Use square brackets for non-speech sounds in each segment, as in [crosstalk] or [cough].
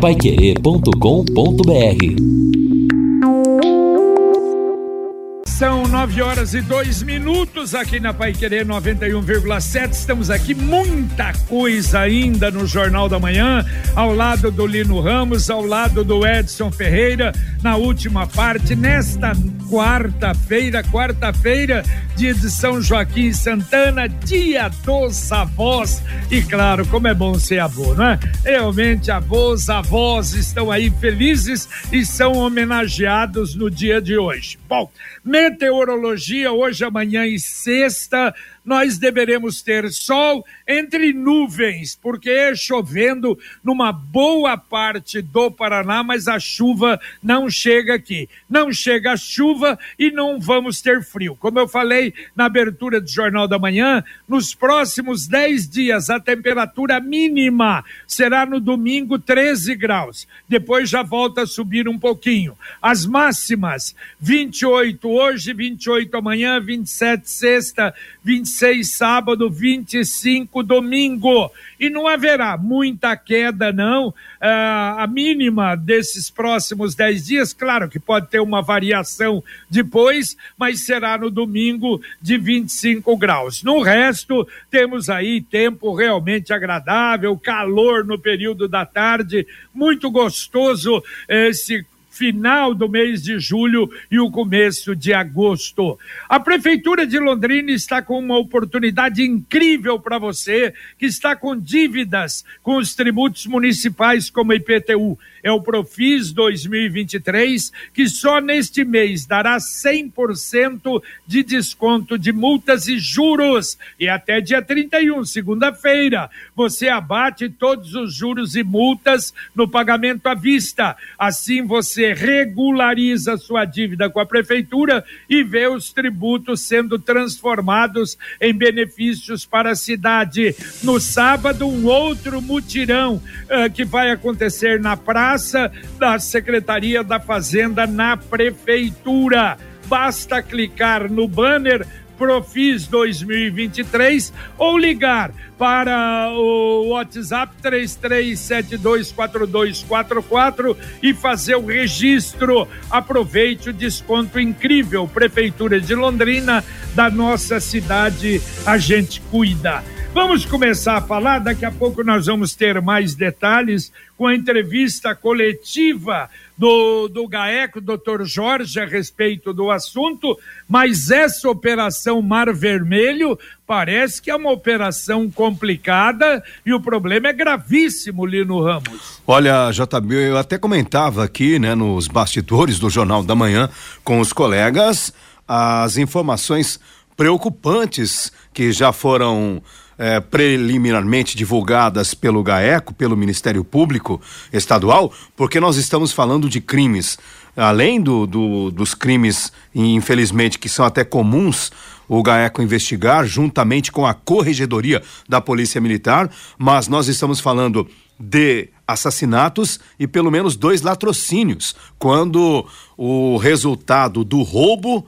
paiquerê.com.br São nove horas e dois minutos aqui na Pai Querer 91,7. Estamos aqui, muita coisa ainda no Jornal da Manhã, ao lado do Lino Ramos, ao lado do Edson Ferreira, na última parte, nesta quarta-feira, quarta-feira, dia de São Joaquim Santana, dia dos avós. E claro, como é bom ser avô, não é? Realmente, avós, avós estão aí felizes e são homenageados no dia de hoje. Bom, meteorologia hoje, amanhã e sexta nós deveremos ter sol entre nuvens, porque é chovendo numa boa parte do Paraná, mas a chuva não chega aqui. Não chega a chuva e não vamos ter frio. Como eu falei na abertura do Jornal da Manhã, nos próximos 10 dias a temperatura mínima será no domingo 13 graus. Depois já volta a subir um pouquinho. As máximas 28 hoje, 28 amanhã, 27 sexta, 26 sábado, 25 domingo. E não haverá muita queda, não. Ah, a mínima desses próximos 10 dias, claro que pode ter uma variação depois, mas será no domingo de 25 graus. No resto, temos aí tempo realmente agradável, calor no período da tarde, muito gostoso esse final do mês de julho e o começo de agosto. A Prefeitura de Londrina está com uma oportunidade incrível para você que está com dívidas com os tributos municipais como IPTU é o Profis 2023, que só neste mês dará 100% de desconto de multas e juros. E até dia 31, segunda-feira, você abate todos os juros e multas no pagamento à vista. Assim você regulariza sua dívida com a prefeitura e vê os tributos sendo transformados em benefícios para a cidade. No sábado, um outro mutirão uh, que vai acontecer na praia da Secretaria da Fazenda na Prefeitura. Basta clicar no banner Profis 2023 ou ligar para o WhatsApp 33724244 e fazer o registro. Aproveite o desconto incrível. Prefeitura de Londrina, da nossa cidade, a gente cuida. Vamos começar a falar, daqui a pouco nós vamos ter mais detalhes com a entrevista coletiva do, do GAECO, doutor Jorge, a respeito do assunto, mas essa operação Mar Vermelho parece que é uma operação complicada e o problema é gravíssimo, Lino Ramos. Olha, JB, eu até comentava aqui, né, nos bastidores do Jornal da Manhã com os colegas as informações preocupantes que já foram eh, preliminarmente divulgadas pelo GAECO, pelo Ministério Público Estadual, porque nós estamos falando de crimes, além do, do, dos crimes, infelizmente, que são até comuns o GAECO investigar, juntamente com a Corregedoria da Polícia Militar, mas nós estamos falando de assassinatos e pelo menos dois latrocínios, quando o resultado do roubo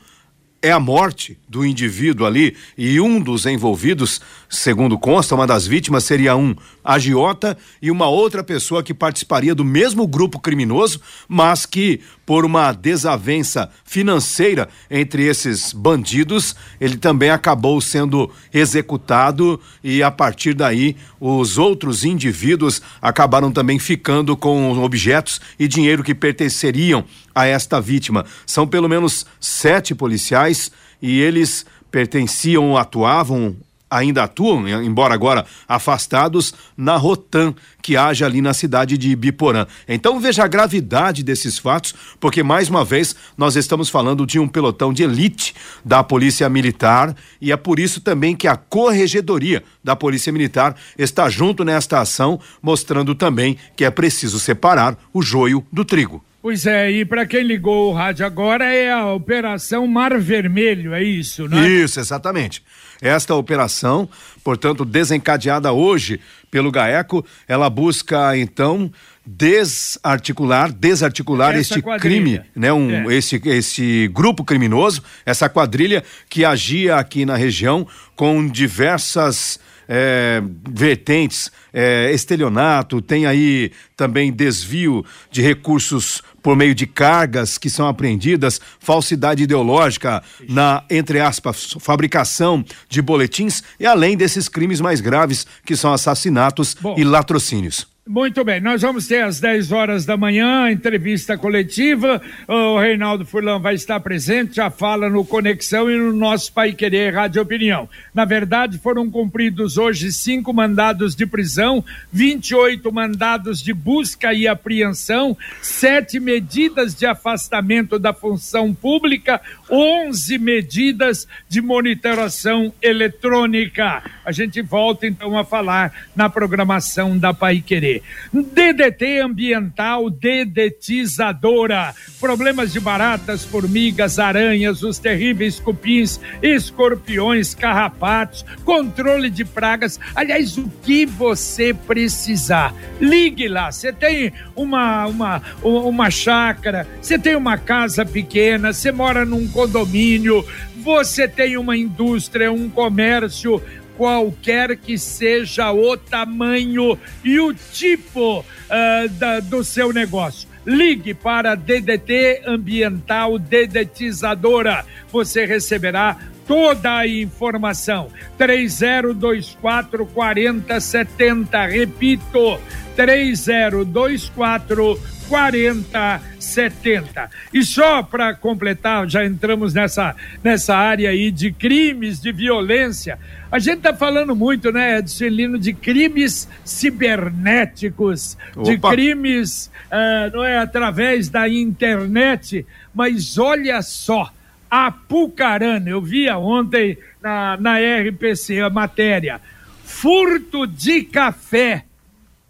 é a morte do indivíduo ali e um dos envolvidos, segundo consta, uma das vítimas seria um agiota e uma outra pessoa que participaria do mesmo grupo criminoso, mas que por uma desavença financeira entre esses bandidos, ele também acabou sendo executado e a partir daí os outros indivíduos acabaram também ficando com objetos e dinheiro que pertenceriam a esta vítima. São pelo menos sete policiais e eles pertenciam, atuavam ainda atuam, embora agora afastados, na Rotan, que age ali na cidade de Ibiporã. Então veja a gravidade desses fatos, porque mais uma vez nós estamos falando de um pelotão de elite da Polícia Militar e é por isso também que a Corregedoria da Polícia Militar está junto nesta ação, mostrando também que é preciso separar o joio do trigo. Pois é, e para quem ligou o rádio agora é a Operação Mar Vermelho, é isso, né? Isso, exatamente. Esta operação, portanto, desencadeada hoje pelo GAECO, ela busca então desarticular, desarticular essa este quadrilha. crime, né? Um, é. esse, esse grupo criminoso, essa quadrilha que agia aqui na região com diversas é, vertentes, é, estelionato, tem aí também desvio de recursos por meio de cargas que são apreendidas, falsidade ideológica na, entre aspas, fabricação de boletins e além desses crimes mais graves que são assassinatos Bom. e latrocínios. Muito bem, nós vamos ter às 10 horas da manhã entrevista coletiva. O Reinaldo Furlan vai estar presente, já fala no Conexão e no nosso Pai Querer Rádio Opinião. Na verdade, foram cumpridos hoje cinco mandados de prisão, 28 mandados de busca e apreensão, sete medidas de afastamento da função pública, 11 medidas de monitoração eletrônica. A gente volta então a falar na programação da Pai Querer. DDT ambiental dedetizadora. Problemas de baratas, formigas, aranhas, os terríveis cupins, escorpiões, carrapatos, controle de pragas. Aliás, o que você precisar. Ligue lá. Você tem uma, uma, uma chácara, você tem uma casa pequena, você mora num condomínio, você tem uma indústria, um comércio, qualquer que seja o tamanho e o tipo uh, da, do seu negócio. Ligue para DDT Ambiental Dedetizadora. Você receberá toda a informação. 3024 4070. Repito, 3024 4070. E só para completar, já entramos nessa, nessa área aí de crimes, de violência. A gente está falando muito, né, Edson Lino, de crimes cibernéticos, Opa. de crimes, uh, não é, através da internet, mas olha só, a Pucarana, eu via ontem na, na RPC a matéria, furto de café,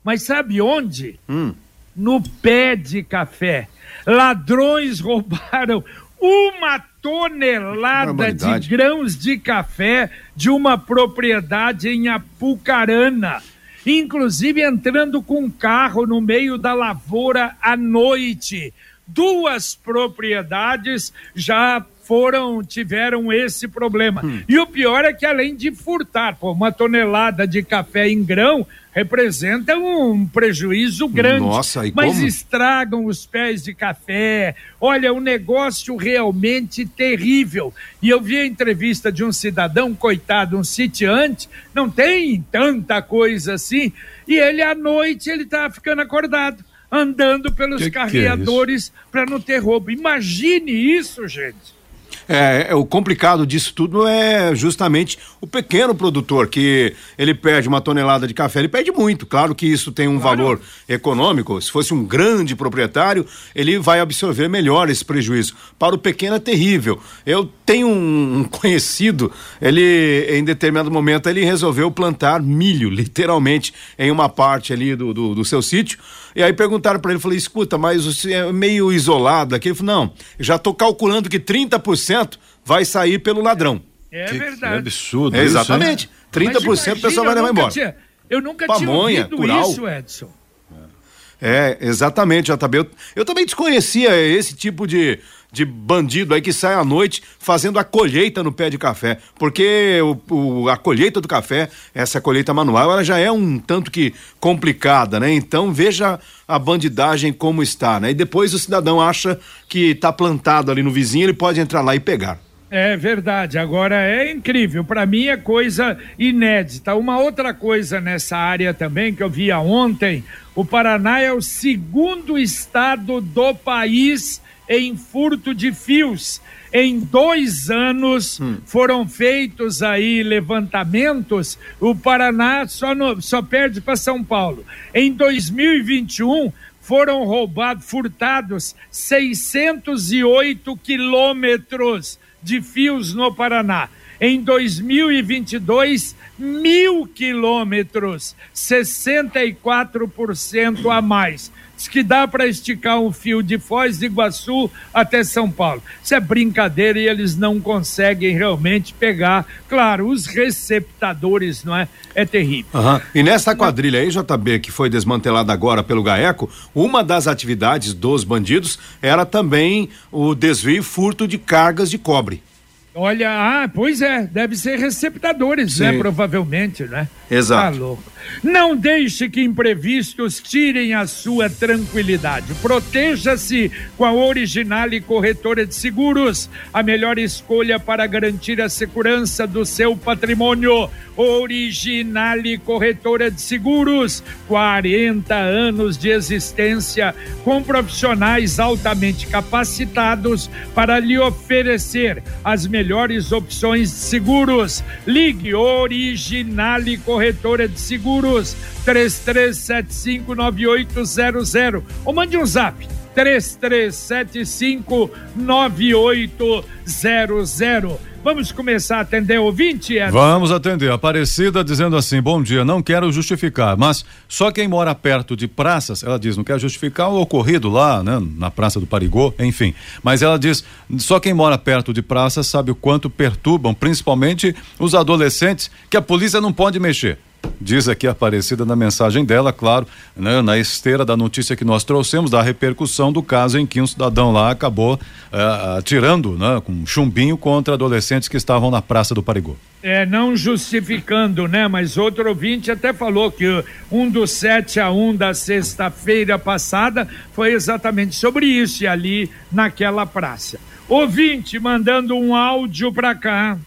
mas sabe onde? Hum. No pé de café. Ladrões [laughs] roubaram uma tonelada de grãos de café de uma propriedade em Apucarana. Inclusive entrando com um carro no meio da lavoura à noite. Duas propriedades já foram tiveram esse problema. Hum. E o pior é que além de furtar, pô, uma tonelada de café em grão representa um prejuízo grande. Nossa, e mas como? estragam os pés de café. Olha, um negócio realmente terrível. E eu vi a entrevista de um cidadão, coitado, um sitiante, não tem tanta coisa assim, e ele à noite ele tá ficando acordado, andando pelos que é carreadores é para não ter roubo. Imagine isso, gente. É, é, o complicado disso tudo é justamente o pequeno produtor, que ele perde uma tonelada de café, ele perde muito. Claro que isso tem um claro. valor econômico. Se fosse um grande proprietário, ele vai absorver melhor esse prejuízo. Para o pequeno é terrível. Eu tenho um conhecido, ele, em determinado momento, ele resolveu plantar milho, literalmente, em uma parte ali do, do, do seu sítio. E aí perguntaram para ele, falei, escuta, mas você é meio isolado aqui? Ele falou, não, já estou calculando que 30% vai sair pelo ladrão. É que, verdade. Que absurdo. É, exatamente. Isso, 30% imagina, o pessoal vai levar embora. Tinha, eu nunca Pamonha, tinha ouvido cural. isso, Edson. É, exatamente, JB. Eu, eu também desconhecia esse tipo de, de bandido aí que sai à noite fazendo a colheita no pé de café. Porque o, o, a colheita do café, essa colheita manual, ela já é um tanto que complicada, né? Então veja a bandidagem como está, né? E depois o cidadão acha que está plantado ali no vizinho, ele pode entrar lá e pegar. É verdade. Agora é incrível. Para mim é coisa inédita. Uma outra coisa nessa área também que eu via ontem: o Paraná é o segundo estado do país em furto de fios. Em dois anos hum. foram feitos aí levantamentos. O Paraná só, no, só perde para São Paulo. Em 2021 foram roubados, furtados 608 quilômetros de fios no Paraná. Em 2022, mil quilômetros, 64% a mais. Diz que dá para esticar um fio de Foz do Iguaçu até São Paulo. Isso é brincadeira e eles não conseguem realmente pegar. Claro, os receptadores, não é? É terrível. Uhum. E nessa quadrilha aí, JB, que foi desmantelada agora pelo GAECO, uma das atividades dos bandidos era também o desvio e furto de cargas de cobre. Olha, ah, pois é, deve ser receptadores, né? Provavelmente, né? Exato. Tá louco. Não deixe que imprevistos tirem a sua tranquilidade. Proteja-se com a Originale Corretora de Seguros, a melhor escolha para garantir a segurança do seu patrimônio. Originale Corretora de Seguros, 40 anos de existência, com profissionais altamente capacitados para lhe oferecer as melhores opções de seguros. Ligue Originale Corretora de Seguros, 33759800 ou mande um zap 33759800. Vamos começar a atender ouvinte, Edson? Vamos atender. Aparecida dizendo assim: bom dia, não quero justificar, mas só quem mora perto de praças, ela diz, não quer justificar o ocorrido lá, né, na Praça do Parigô, enfim. Mas ela diz: só quem mora perto de praças sabe o quanto perturbam, principalmente os adolescentes, que a polícia não pode mexer. Diz aqui Aparecida na mensagem dela, claro, né, na esteira da notícia que nós trouxemos, da repercussão do caso em que um cidadão lá acabou uh, atirando né, com um chumbinho contra adolescentes que estavam na Praça do Parigô. É, não justificando, né? Mas outro ouvinte até falou que um dos 7 a 1 da sexta-feira passada foi exatamente sobre isso, ali naquela praça. Ouvinte mandando um áudio para cá.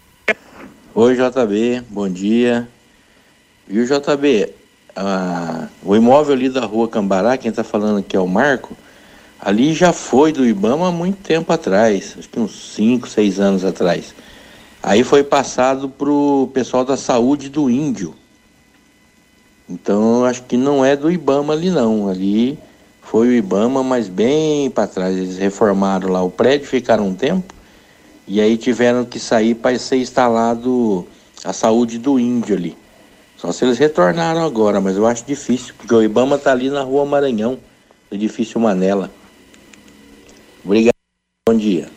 Oi, JB, bom dia. Viu, JB? O imóvel ali da rua Cambará, quem está falando aqui é o Marco, ali já foi do Ibama há muito tempo atrás, acho que uns 5, 6 anos atrás. Aí foi passado para o pessoal da saúde do Índio. Então acho que não é do Ibama ali não. Ali foi o Ibama, mas bem para trás. Eles reformaram lá o prédio, ficaram um tempo e aí tiveram que sair para ser instalado a saúde do Índio ali. Só se eles retornaram agora, mas eu acho difícil, porque o Ibama está ali na rua Maranhão, edifício Manela. Obrigado, bom dia.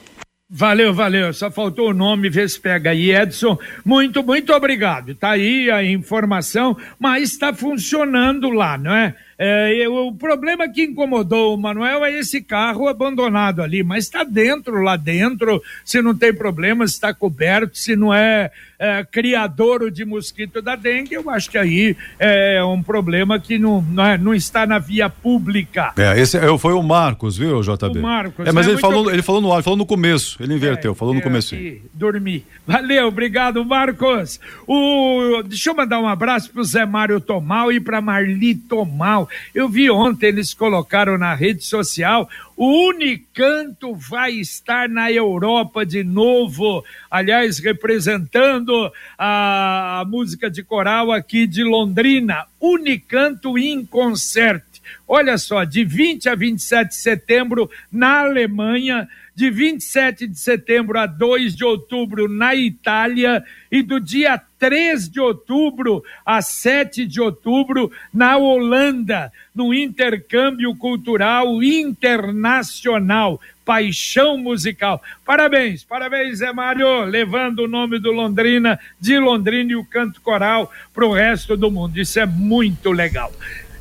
Valeu, valeu. Só faltou o nome, vê se pega aí, Edson. Muito, muito obrigado. Tá aí a informação, mas está funcionando lá, não é? É, o problema que incomodou o Manuel é esse carro abandonado ali, mas está dentro, lá dentro, se não tem problema, se está coberto, se não é, é criador de mosquito da dengue, eu acho que aí é um problema que não, não, é, não está na via pública. É, esse é, foi o Marcos, viu, JB? O Marcos. É, mas né? ele, falou, ele falou no ar, falou no começo, ele inverteu, falou no começo. Dormi. Valeu, obrigado, Marcos. O, deixa eu mandar um abraço para o Zé Mário Tomal e para Marli Tomal. Eu vi ontem, eles colocaram na rede social, o Unicanto vai estar na Europa de novo, aliás, representando a, a música de coral aqui de Londrina, Unicanto em Concert. Olha só, de 20 a 27 de setembro na Alemanha, de 27 de setembro a 2 de outubro na Itália e do dia 3 de outubro a 7 de outubro na Holanda, no intercâmbio cultural internacional. Paixão musical. Parabéns, parabéns, Zé Mário, levando o nome do Londrina, de Londrina e o canto coral para o resto do mundo. Isso é muito legal.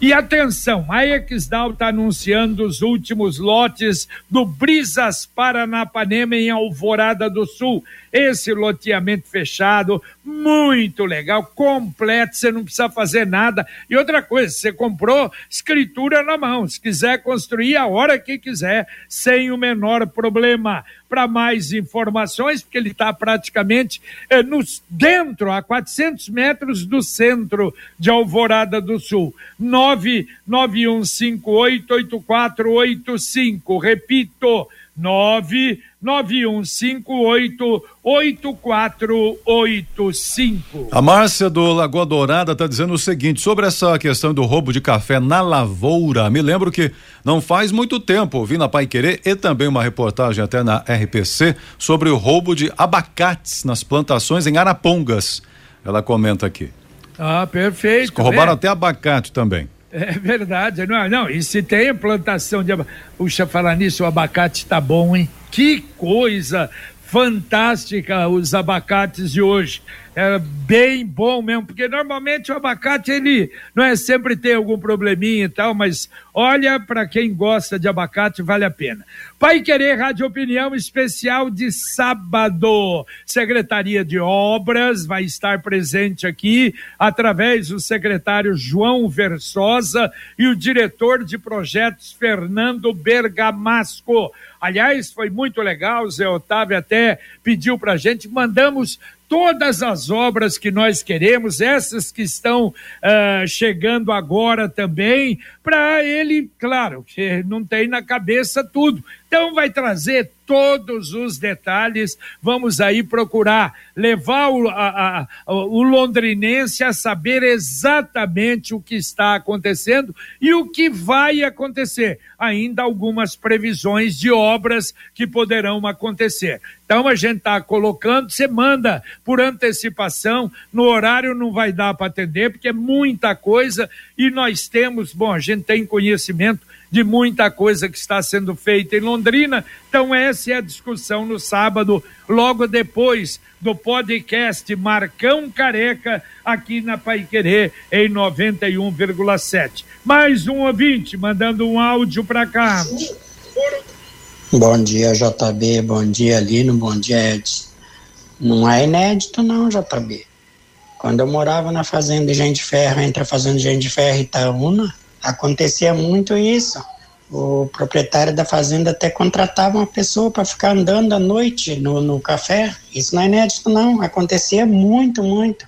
E atenção, a Exdal está anunciando os últimos lotes do Brisas Paranapanema em Alvorada do Sul esse loteamento fechado, muito legal, completo, você não precisa fazer nada. E outra coisa, você comprou escritura na mão, se quiser construir a hora que quiser, sem o menor problema. Para mais informações, porque ele está praticamente é, nos, dentro, a 400 metros do centro de Alvorada do Sul. 991588485. Repito, 991588485. A Márcia do Lagoa Dourada está dizendo o seguinte sobre essa questão do roubo de café na lavoura. Me lembro que não faz muito tempo ouvi na Pai Querer e também uma reportagem até na RPC sobre o roubo de abacates nas plantações em Arapongas. Ela comenta aqui. Ah, perfeito. Roubaram né? até abacate também. É verdade, não, não, e se tem plantação de abacate, puxa, falar nisso, o abacate tá bom, hein? Que coisa fantástica os abacates de hoje. É bem bom mesmo, porque normalmente o abacate ele não é sempre tem algum probleminha e tal, mas olha, para quem gosta de abacate, vale a pena. Pai Querer Rádio Opinião especial de sábado. Secretaria de Obras vai estar presente aqui através do secretário João Versosa e o diretor de projetos Fernando Bergamasco. Aliás, foi muito legal, Zé Otávio até pediu para gente, mandamos todas as obras que nós queremos, essas que estão uh, chegando agora também, para ele, claro, não tem na cabeça tudo. Então vai trazer todos os detalhes. Vamos aí procurar levar o, a, a, o londrinense a saber exatamente o que está acontecendo e o que vai acontecer. Ainda algumas previsões de obras que poderão acontecer. Então a gente está colocando, você manda por antecipação, no horário não vai dar para atender, porque é muita coisa e nós temos, bom, a gente tem conhecimento de muita coisa que está sendo feita em Londrina. Então, essa é a discussão no sábado, logo depois do podcast Marcão Careca, aqui na Pai Querer, em 91,7. Mais um ouvinte mandando um áudio para cá. Bom dia, JB. Bom dia, Lino. Bom dia, Edson. Não é inédito, não, JB. Quando eu morava na fazenda de Gente Ferro, entre a fazenda de Gente Ferro e Itaúna, acontecia muito isso. O proprietário da fazenda até contratava uma pessoa para ficar andando à noite no, no café. Isso não é inédito, não. Acontecia muito, muito.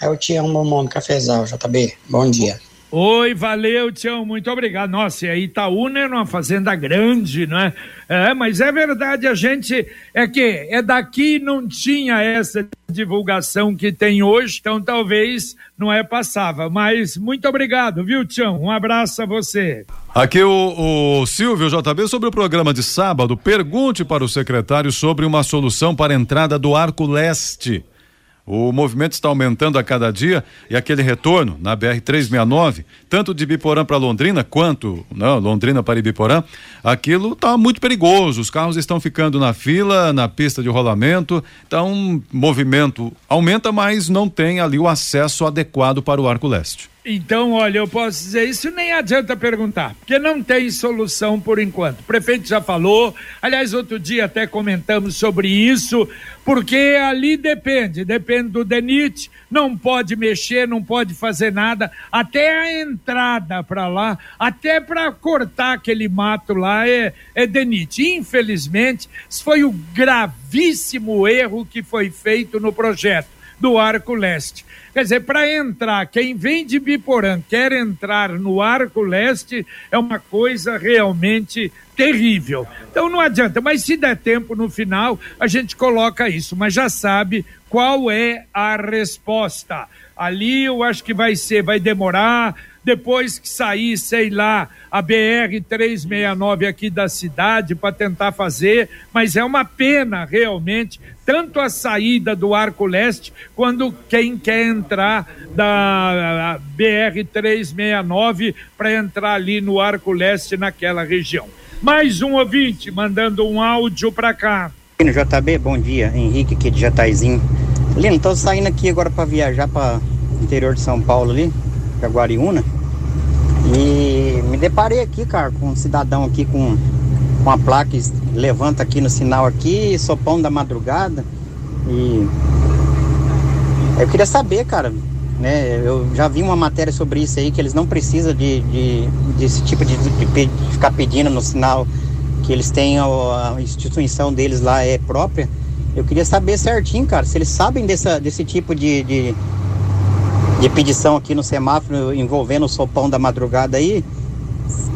Eu um bombom no cafezal, JB. Bom dia. Oi, valeu, Tião, muito obrigado. Nossa, e a Itaúna é uma fazenda grande, não é? É, mas é verdade, a gente é que é daqui não tinha essa divulgação que tem hoje, então talvez não é passava. Mas muito obrigado, viu, Tião? Um abraço a você. Aqui o, o Silvio JB sobre o programa de sábado, pergunte para o secretário sobre uma solução para a entrada do Arco Leste. O movimento está aumentando a cada dia e aquele retorno na BR 369, tanto de Biporã para Londrina quanto não, Londrina para Ibiporã, aquilo está muito perigoso. Os carros estão ficando na fila, na pista de rolamento. Então, o movimento aumenta, mas não tem ali o acesso adequado para o Arco Leste. Então, olha, eu posso dizer isso, nem adianta perguntar, porque não tem solução por enquanto. O prefeito já falou, aliás, outro dia até comentamos sobre isso, porque ali depende, depende do DENIT, não pode mexer, não pode fazer nada, até a entrada para lá, até para cortar aquele mato lá é, é DENIT. Infelizmente, isso foi o gravíssimo erro que foi feito no projeto do Arco Leste. Quer dizer, para entrar, quem vem de Biporã quer entrar no Arco Leste é uma coisa realmente terrível. Então não adianta, mas se der tempo no final, a gente coloca isso, mas já sabe qual é a resposta. Ali eu acho que vai ser, vai demorar, depois que sair, sei lá, a BR 369 aqui da cidade para tentar fazer, mas é uma pena realmente tanto a saída do Arco Leste quando quem quer entrar da BR 369 para entrar ali no Arco Leste naquela região. Mais um ouvinte mandando um áudio para cá. No JB, bom dia, Henrique aqui de Jataizinho. Lino, tô saindo aqui agora para viajar para interior de São Paulo ali, Jaguariúna. E me deparei aqui, cara, com um cidadão aqui com, com a placa levanta aqui no sinal aqui, sopão da madrugada. E eu queria saber, cara, né? Eu já vi uma matéria sobre isso aí, que eles não precisam de, de desse tipo de, de, de, ficar pedindo no sinal que eles têm a, a, instituição deles lá é própria. Eu queria saber certinho, cara, se eles sabem dessa, desse tipo de, de, pedição aqui no semáforo envolvendo o sopão da madrugada aí,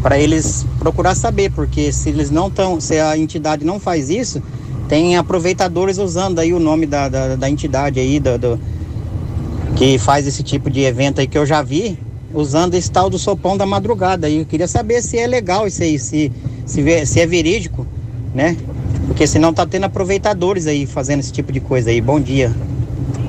para eles procurar saber, porque se eles não estão, se a entidade não faz isso, tem aproveitadores usando aí o nome da, da, da entidade aí, do, do, que faz esse tipo de evento aí que eu já vi, usando esse tal do sopão da madrugada. E eu queria saber se é legal isso aí, se, se, se é verídico, né? Porque senão tá tendo aproveitadores aí fazendo esse tipo de coisa aí. Bom dia.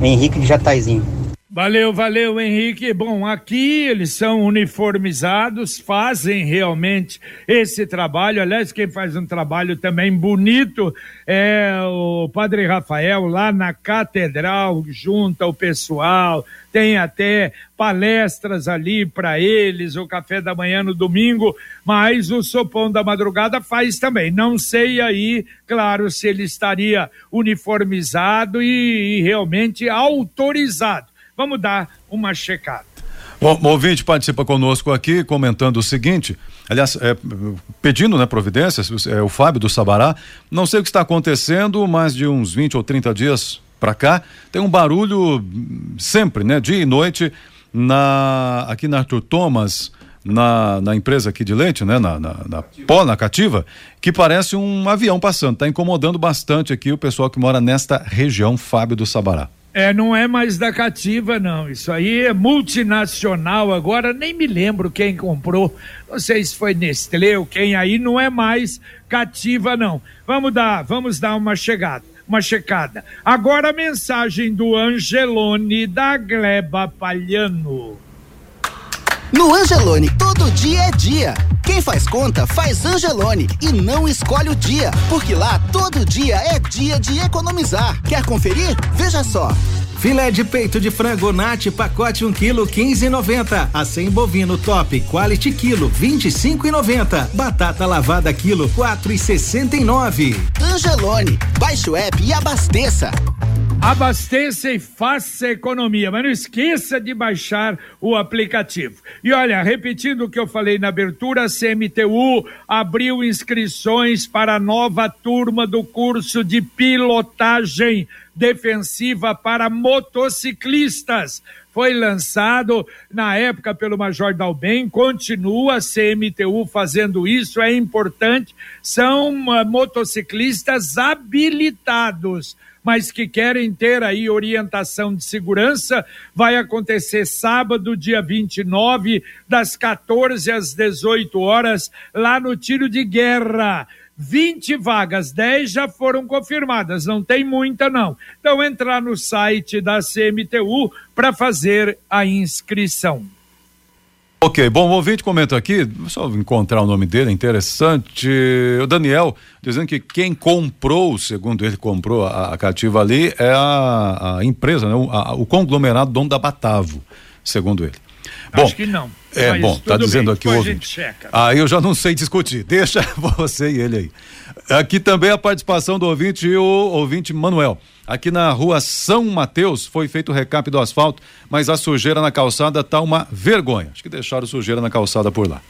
Henrique de Jataizinho. Valeu, valeu, Henrique. Bom, aqui eles são uniformizados, fazem realmente esse trabalho. Aliás, quem faz um trabalho também bonito é o Padre Rafael, lá na Catedral, junto ao pessoal. Tem até palestras ali para eles, o café da manhã no domingo, mas o Sopão da Madrugada faz também. Não sei aí, claro, se ele estaria uniformizado e, e realmente autorizado Vamos dar uma checada. Bom, o ouvinte participa conosco aqui comentando o seguinte, aliás, é, pedindo né, providências, é, o Fábio do Sabará, não sei o que está acontecendo, mas de uns 20 ou 30 dias para cá, tem um barulho sempre, né, dia e noite, na, aqui na Arthur Thomas, na, na empresa aqui de leite, né, na, na, na pó, na cativa, que parece um avião passando, está incomodando bastante aqui o pessoal que mora nesta região, Fábio do Sabará. É, não é mais da Cativa, não. Isso aí é multinacional agora, nem me lembro quem comprou. Não sei se foi Nestlé ou quem aí, não é mais Cativa, não. Vamos dar, vamos dar uma chegada, uma checada. Agora a mensagem do Angelone da Gleba Palhano. No Angelone, todo dia é dia. Quem faz conta faz Angelone e não escolhe o dia, porque lá todo dia é dia de economizar. Quer conferir? Veja só. Filé de peito de frango Nat, pacote 1 kg 15,90. Acém bovino top quality quilo 25,90. Batata lavada quilo 4,69. Angelone, baixe o app e abasteça. Abasteça e faça economia, mas não esqueça de baixar o aplicativo. E olha, repetindo o que eu falei na abertura, a CMTU abriu inscrições para a nova turma do curso de pilotagem defensiva para motociclistas. Foi lançado na época pelo Major Dalben, continua a CMTU fazendo isso, é importante. São uh, motociclistas habilitados mas que querem ter aí orientação de segurança, vai acontecer sábado, dia 29, das 14 às 18 horas, lá no Tiro de Guerra. 20 vagas, 10 já foram confirmadas, não tem muita não. Então entrar no site da CMTU para fazer a inscrição. Ok, bom, o ouvinte comenta aqui, só encontrar o nome dele, interessante. O Daniel dizendo que quem comprou, segundo ele comprou a, a cativa ali, é a, a empresa, né? o, a, o conglomerado dono da Batavo, segundo ele. Bom, Acho que não. É bom, tá dizendo bem, aqui o ouvinte. Aí eu já não sei discutir, [laughs] deixa você e ele aí. Aqui também a participação do ouvinte e o ouvinte Manuel. Aqui na rua São Mateus foi feito o recap do asfalto, mas a sujeira na calçada tá uma vergonha. Acho que deixaram sujeira na calçada por lá.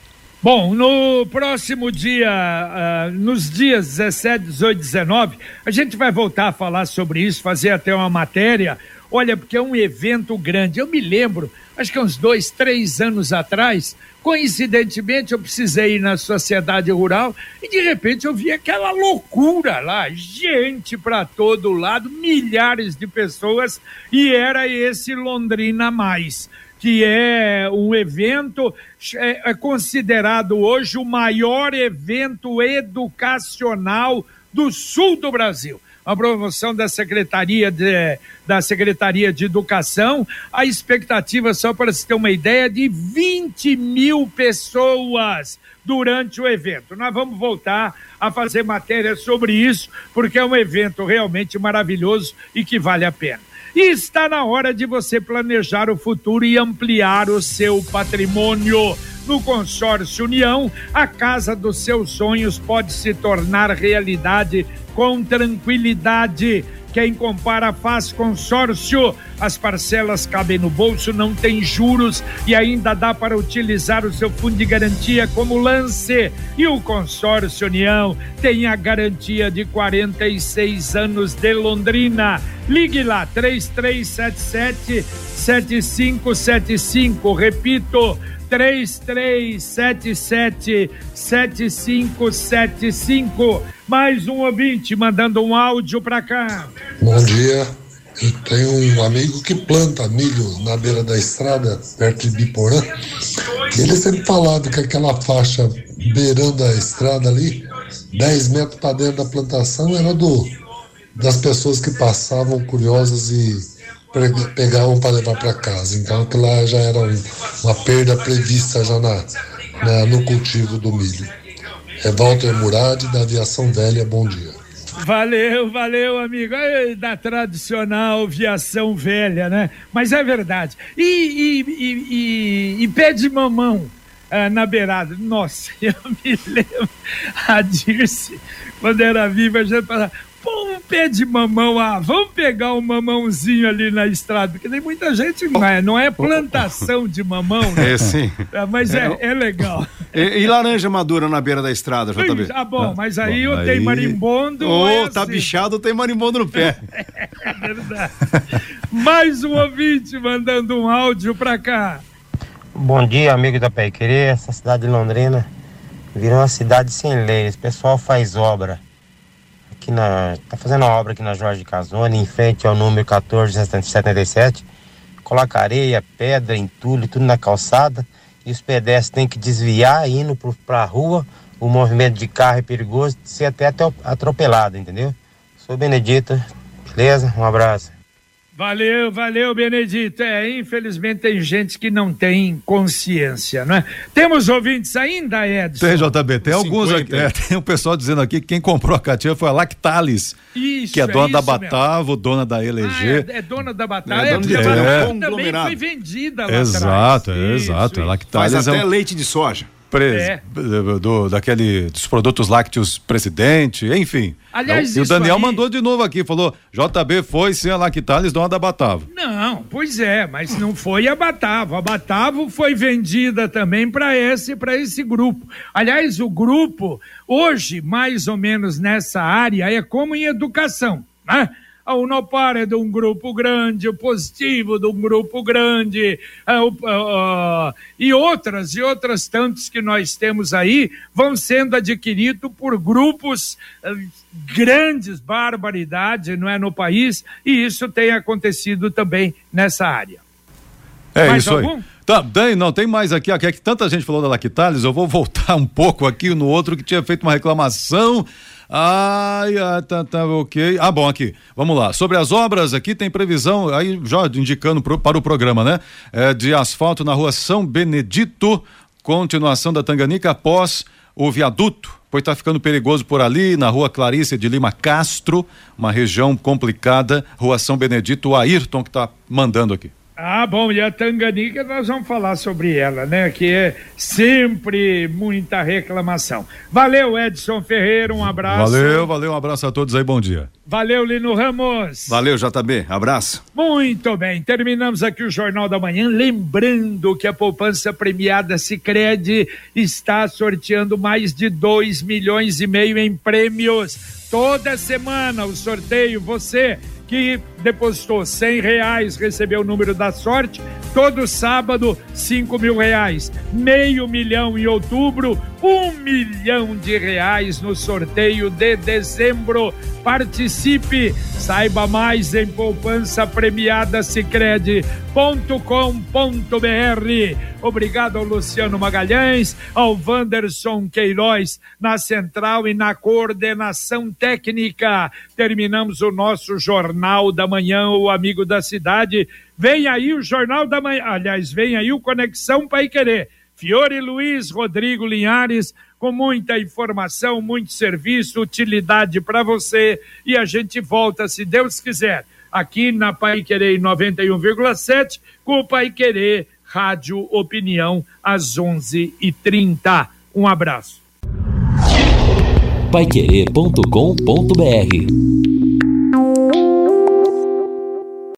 Bom, no próximo dia, uh, nos dias 17, 18, 19, a gente vai voltar a falar sobre isso, fazer até uma matéria. Olha, porque é um evento grande. Eu me lembro, acho que uns dois, três anos atrás, Coincidentemente, eu precisei ir na sociedade rural e de repente eu vi aquela loucura lá, gente para todo lado, milhares de pessoas, e era esse Londrina Mais, que é um evento é, é considerado hoje o maior evento educacional do sul do Brasil a promoção da Secretaria de, da Secretaria de Educação. A expectativa, só para se ter uma ideia, de 20 mil pessoas durante o evento. Nós vamos voltar a fazer matéria sobre isso, porque é um evento realmente maravilhoso e que vale a pena. E está na hora de você planejar o futuro e ampliar o seu patrimônio. No consórcio União, a casa dos seus sonhos pode se tornar realidade com tranquilidade. Quem compara faz consórcio. As parcelas cabem no bolso, não tem juros e ainda dá para utilizar o seu fundo de garantia como lance. E o consórcio União tem a garantia de 46 anos de Londrina. Ligue lá, 3377 7575. Repito, 3377 7575. Mais um ouvinte mandando um áudio para cá. Bom dia. Tenho um amigo que planta milho na beira da estrada, perto de Biporã. Ele sempre falava que aquela faixa beirando a estrada ali, 10 metros para dentro da plantação, era do das pessoas que passavam curiosas e pegar um para levar para casa. Então aquilo lá já era um, uma perda prevista já na, na, no cultivo do milho. É Walter Murad, da Aviação Velha, bom dia. Valeu, valeu, amigo. Da tradicional viação velha, né? Mas é verdade. E, e, e, e, e pé de mamão ah, na beirada. Nossa, [laughs] eu me lembro. A Dirce, quando era viva, a gente falava. Pô, um pé de mamão, ah, vamos pegar um mamãozinho ali na estrada, porque tem muita gente, não é, não é plantação de mamão, [laughs] né? É sim. É, mas é, é legal. [laughs] E, e laranja madura na beira da estrada, JB? Ah, bom, mas aí Bom, eu tenho aí- marimbondo. Ô, é tá assim. bichado, tem marimbondo no pé. [laughs] É verdade. Mais um ouvinte mandando um áudio pra cá. Bom dia, amigo da Pai Querer. Essa cidade de Londrina virou uma cidade sem leis. O pessoal faz obra. Aqui na. tá fazendo uma obra aqui na Jorge Casone, em frente ao número 1477. Coloca areia, pedra, entulho, tudo na calçada. E os pedestres têm que desviar indo pro, pra rua. O movimento de carro é perigoso, de ser até atropelado, entendeu? Sou Benedito, beleza? Um abraço. Valeu, valeu, Benedito. É, infelizmente tem gente que não tem consciência, não é? Temos ouvintes ainda, Edson? Tem, JB, tem alguns aqui. é, tem um pessoal dizendo aqui que quem comprou a catinha foi a Lactalis, Isso, que é dona da isso mesmo. Batavo, dona da LG. Ah, é, é dona da Batata. É É, dona porque de- a é. Batata também foi vendida lá Exato, atrás. é, Isso, exato. A isso. Lactalis Faz é até um leite de soja. Pres- É. do, daquele, dos produtos lácteos presidente, enfim. Aliás, e o Daniel aí- mandou de novo aqui, falou: JB foi sem a Lactalis, dona da Batavo. Não, pois é, mas não foi a Batavo. A Batavo foi vendida também para esse, para esse grupo. Aliás, o grupo hoje, mais ou menos nessa área, é como em educação, né? A Unopar é de um grupo grande, o Positivo de um grupo grande, ah, ah, e outras, e outras tantas que nós temos aí, vão sendo adquiridos por grupos ah, grandes, barbaridade, não é, no país, e isso tem acontecido também nessa área. É Mais isso algum? aí. Tá, tem, não, tem mais aqui, aqui é que tanta gente falou da Lactalis, eu vou [laughs] voltar um pouco aqui no outro que tinha feito uma reclamação. Ai, ah, tá, tá, ok. Ah, bom, aqui, vamos lá. Sobre as obras, aqui tem previsão, aí já indicando pro- para o programa, né? É, de asfalto na rua São Benedito, continuação da Tanganica após o viaduto, pois está ficando perigoso por ali, na rua Clarice de Lima Castro, uma região complicada, rua São Benedito, o Ayrton que está mandando aqui. Ah, bom, e a Tanganica nós vamos falar sobre ela, né? Que é sempre muita reclamação. Valeu, Edson Ferreira, um abraço. Valeu, valeu, um abraço a todos aí, bom dia. Valeu, Lino Ramos. Valeu, JB. Abraço. Muito bem, terminamos aqui o Jornal da Manhã, lembrando que a poupança premiada Sicredi está sorteando mais de 2 milhões e meio em prêmios. Toda semana o sorteio, você que depositou cem reais, recebeu o número da sorte, todo sábado, cinco mil reais, meio milhão em outubro, um milhão de reais no sorteio de dezembro. Participe, saiba mais em poupança premiada Sicredi.com.br. Obrigado ao Luciano Magalhães, ao Wanderson Queiroz na central e na coordenação técnica. Terminamos o nosso Jornal da Manhã, o amigo da cidade. Vem aí o Jornal da Manhã, aliás, vem aí o Conexão Pai Querer. Fiore Luiz, Rodrigo Linhares, com muita informação, muito serviço, utilidade para você. E a gente volta, se Deus quiser, aqui na Pai Querer 91,7, com o Pai Querer Rádio Opinião, às 11h30. Um abraço. Paiquerê.com.br